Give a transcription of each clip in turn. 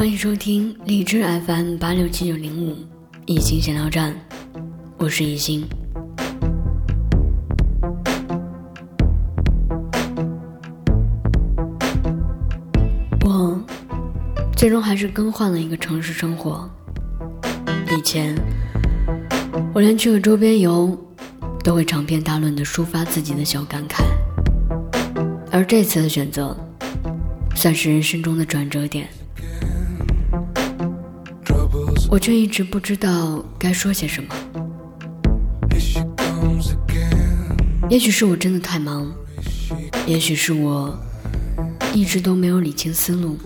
欢迎收听荔枝 FM 八六七九零五一心闲聊站，我是一心。我最终还是更换了一个城市生活。以前，我连去个周边游都会长篇大论的抒发自己的小感慨，而这次的选择，算是人生中的转折点。我却一直不知道该说些什么。也许是我真的太忙，也许是我一直都没有理清思路。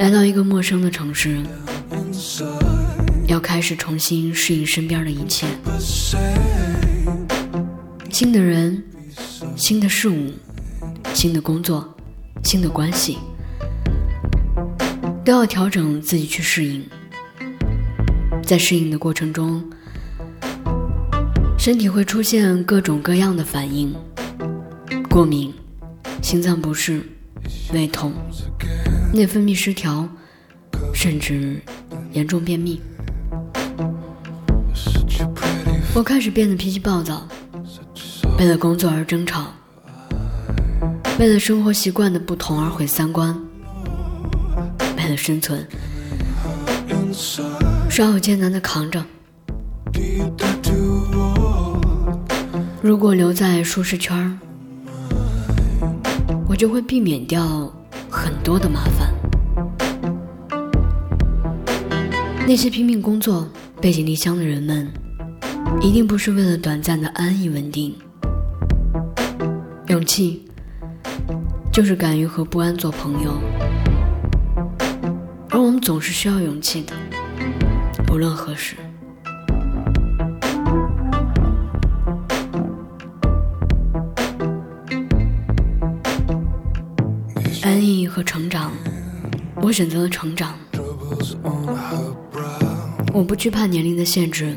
来到一个陌生的城市，要开始重新适应身边的一切，新的人、新的事物、新的工作、新的关系。都要调整自己去适应，在适应的过程中，身体会出现各种各样的反应：过敏、心脏不适、胃痛、内分泌失调，甚至严重便秘。我开始变得脾气暴躁，为了工作而争吵，为了生活习惯的不同而毁三观。为了生存，稍有艰难的扛着。如果留在舒适圈我就会避免掉很多的麻烦。那些拼命工作、背井离乡的人们，一定不是为了短暂的安逸稳定。勇气，就是敢于和不安做朋友。总是需要勇气的，无论何时。安逸和成长，我选择了成长。我不惧怕年龄的限制，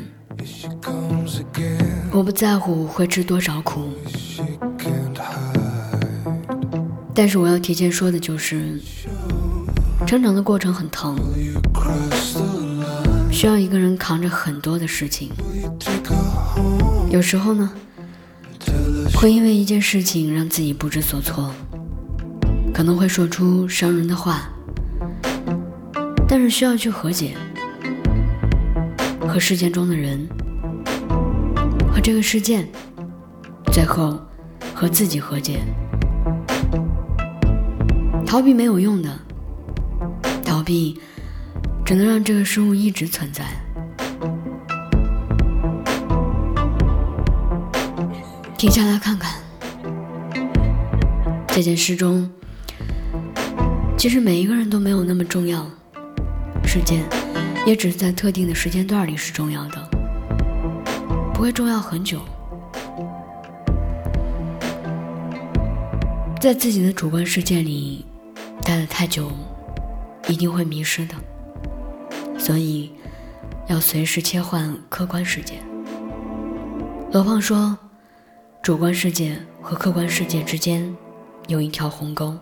我不在乎会吃多少苦。但是我要提前说的就是。成长的过程很疼，需要一个人扛着很多的事情。有时候呢，会因为一件事情让自己不知所措，可能会说出伤人的话，但是需要去和解，和事件中的人，和这个事件，最后和自己和解。逃避没有用的。逃避只能让这个生物一直存在。停下来看看，这件事中，其实每一个人都没有那么重要，时间也只是在特定的时间段里是重要的，不会重要很久。在自己的主观世界里待得太久。一定会迷失的，所以要随时切换客观世界。罗胖说，主观世界和客观世界之间有一条鸿沟，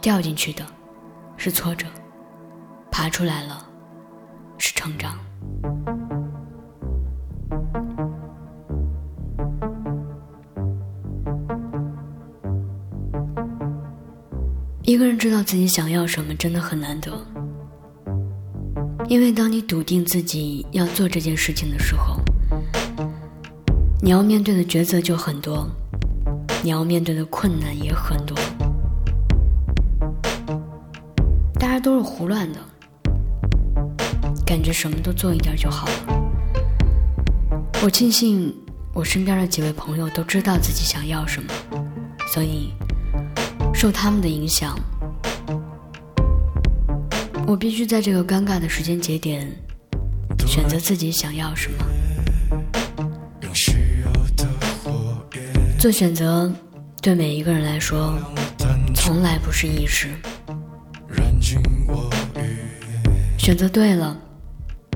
掉进去的是挫折，爬出来了是成长。一个人知道自己想要什么，真的很难得。因为当你笃定自己要做这件事情的时候，你要面对的抉择就很多，你要面对的困难也很多。大家都是胡乱的，感觉什么都做一点就好了。我庆幸我身边的几位朋友都知道自己想要什么，所以。受他们的影响，我必须在这个尴尬的时间节点选择自己想要什么。做选择对每一个人来说从来不是易事，选择对了，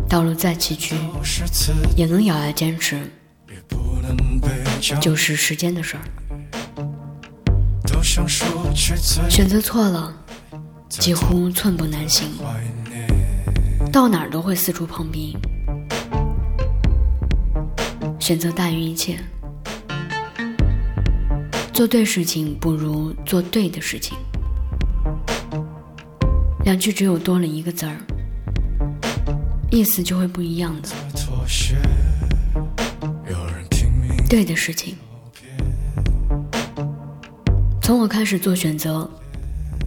道路再崎岖也能咬牙坚持，就是时间的事儿。选择错了，几乎寸步难行，到哪儿都会四处碰壁。选择大于一切，做对事情不如做对的事情。两句只有多了一个字儿，意思就会不一样的。对的事情，从我开始做选择，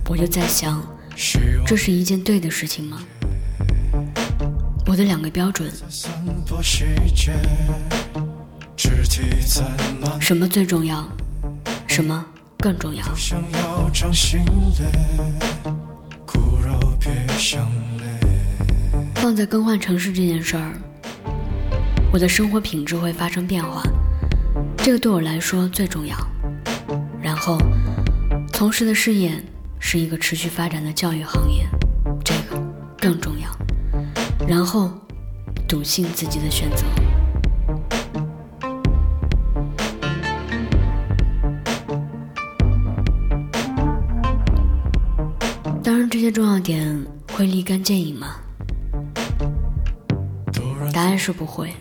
我就在想，这是一件对的事情吗？我的两个标准，什么最重要？什么更重要？放在更换城市这件事儿，我的生活品质会发生变化，这个对我来说最重要。然后，从事的事业是一个持续发展的教育行业，这个更重要。然后，笃信自己的选择。当然，这些重要点会立竿见影吗？答案是不会。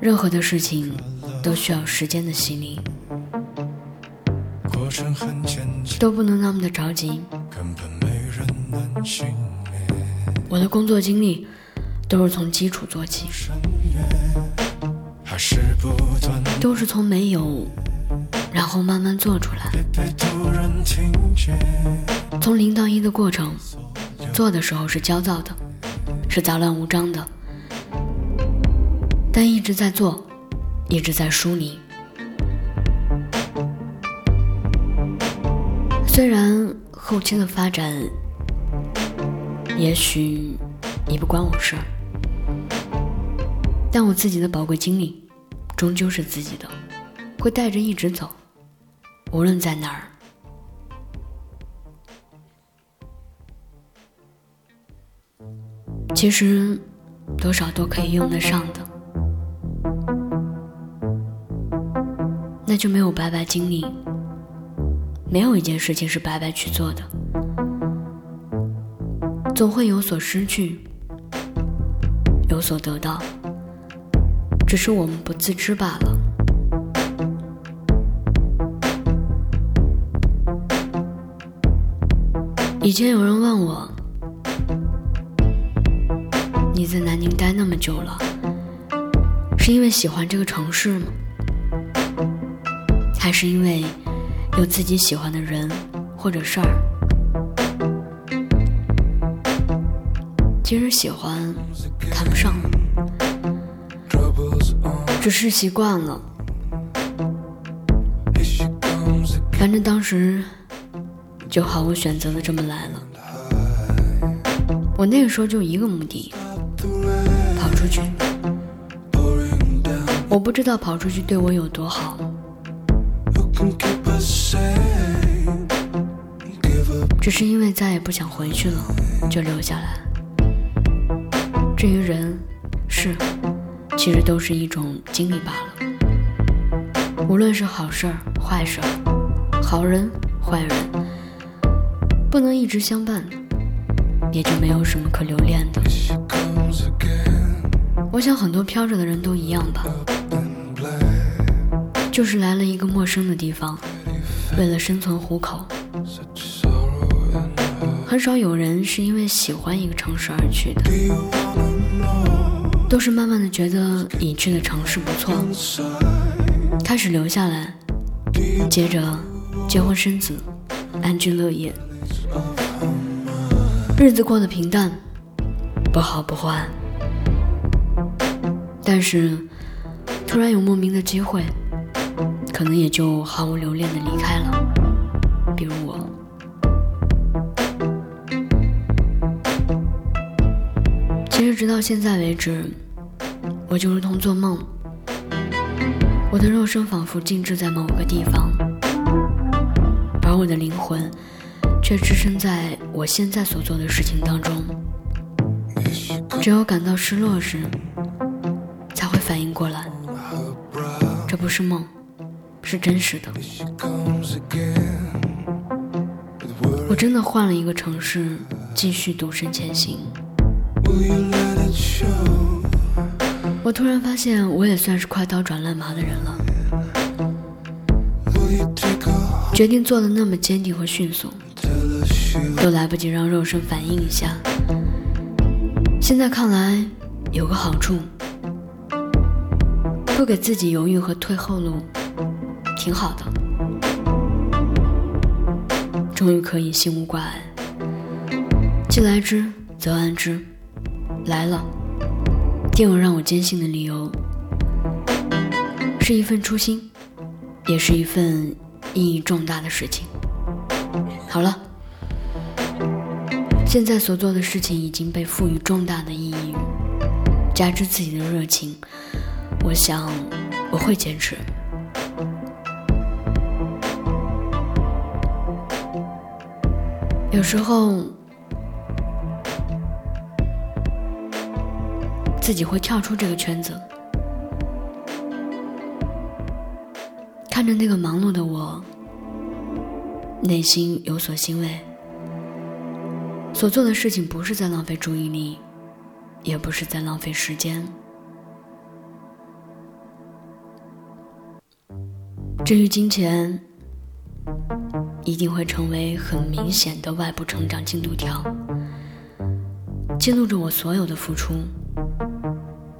任何的事情都需要时间的洗礼，都不能那么的着急。我的工作经历都是从基础做起，都是从没有，然后慢慢做出来。从零到一的过程，做的时候是焦躁的，是杂乱无章的，但一直在做，一直在梳理。虽然后期的发展。也许你不关我事儿，但我自己的宝贵经历终究是自己的，会带着一直走，无论在哪儿。其实多少都可以用得上的，那就没有白白经历，没有一件事情是白白去做的。总会有所失去，有所得到，只是我们不自知罢了。以前有人问我：“你在南宁待那么久了，是因为喜欢这个城市吗？还是因为有自己喜欢的人或者事儿？”其实喜欢谈不上，只是习惯了。反正当时就毫无选择的这么来了。我那个时候就一个目的，跑出去。我不知道跑出去对我有多好，只是因为再也不想回去了，就留下来。至于人、事，其实都是一种经历罢了。无论是好事儿、坏事儿，好人、坏人，不能一直相伴，也就没有什么可留恋的。我想很多飘着的人都一样吧，就是来了一个陌生的地方，为了生存糊口。很少有人是因为喜欢一个城市而去的，都是慢慢的觉得已去的城市不错，开始留下来，接着结婚生子，安居乐业，日子过得平淡，不好不坏，但是突然有莫名的机会，可能也就毫无留恋的离开了，比如我。直到现在为止，我就如同做梦，我的肉身仿佛静置在某个地方，而我的灵魂却置身在我现在所做的事情当中。只有感到失落时，才会反应过来，这不是梦，是真实的。我真的换了一个城市，继续独身前行。我突然发现，我也算是快刀斩乱麻的人了。决定做的那么坚定和迅速，都来不及让肉身反应一下。现在看来，有个好处，不给自己犹豫和退后路，挺好的。终于可以心无挂碍，既来之则安之。来了，定有让我坚信的理由，是一份初心，也是一份意义重大的事情。好了，现在所做的事情已经被赋予重大的意义，加之自己的热情，我想我会坚持。有时候。自己会跳出这个圈子，看着那个忙碌的我，内心有所欣慰。所做的事情不是在浪费注意力，也不是在浪费时间。至于金钱，一定会成为很明显的外部成长进度条，记录着我所有的付出。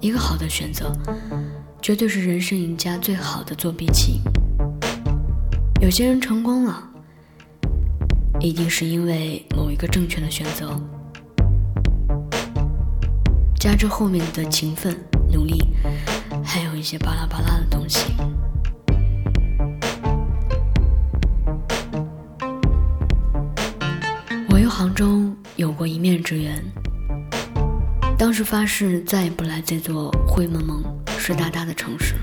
一个好的选择，绝对是人生赢家最好的作弊器。有些人成功了，一定是因为某一个正确的选择，加之后面的勤奋努力，还有一些巴拉巴拉的东西。我与杭州有过一面之缘。当时发誓再也不来这座灰蒙蒙、湿哒哒的城市。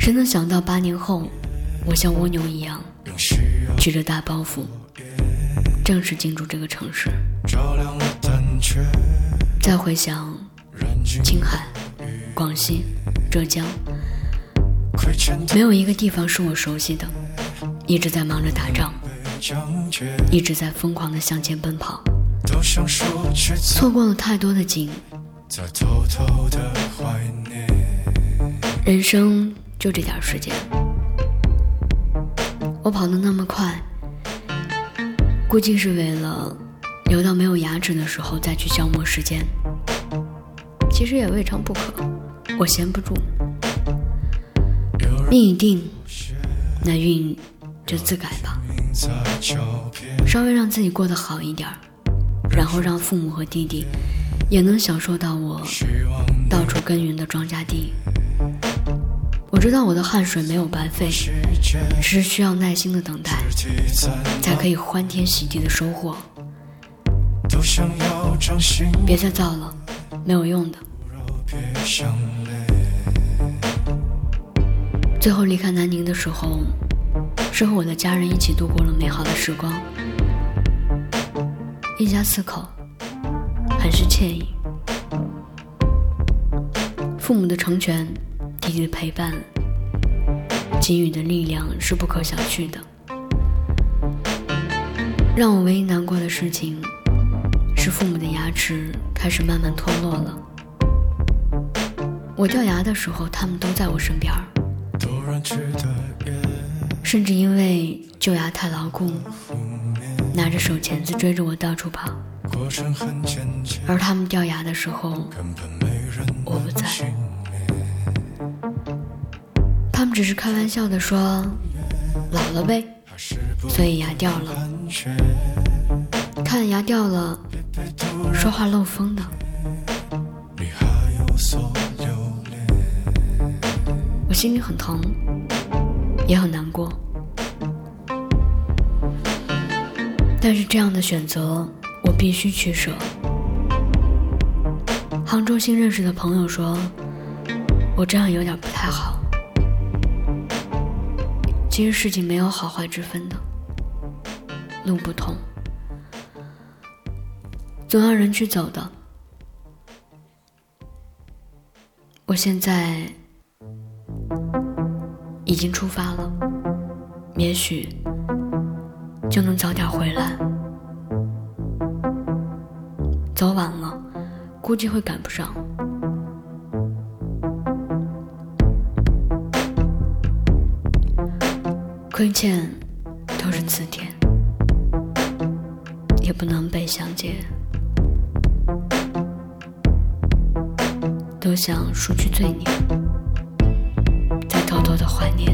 谁能想到八年后，我像蜗牛一样，举着大包袱，正式进驻这个城市。再回想，青海、广西、浙江，没有一个地方是我熟悉的，一直在忙着打仗，一直在疯狂的向前奔跑。错过了太多的景，人生就这点时间，我跑得那么快，估计是为了留到没有牙齿的时候再去消磨时间。其实也未尝不可，我闲不住。命已定，那运就自改吧，稍微让自己过得好一点儿。然后让父母和弟弟也能享受到我到处耕耘的庄稼地。我知道我的汗水没有白费，只是需要耐心的等待，才可以欢天喜地的收获。别再造了，没有用的。最后离开南宁的时候，是和我的家人一起度过了美好的时光。一家四口，很是惬意。父母的成全，弟弟的陪伴，给予的力量是不可小觑的。让我唯一难过的事情，是父母的牙齿开始慢慢脱落了。我掉牙的时候，他们都在我身边儿甚至因为旧牙太牢固。拿着手钳子追着我到处跑，而他们掉牙的时候，我不在。他们只是开玩笑的说：“老了呗，所以牙掉了。”看牙掉了，说话漏风的。我心里很疼，也很难过。但是这样的选择，我必须取舍。杭州新认识的朋友说，我这样有点不太好。其实事情没有好坏之分的，路不同，总要人去走的。我现在已经出发了，也许。就能早点回来。走晚了，估计会赶不上。亏欠都是字典，也不能被相见。都想赎去罪孽，再偷偷的怀念。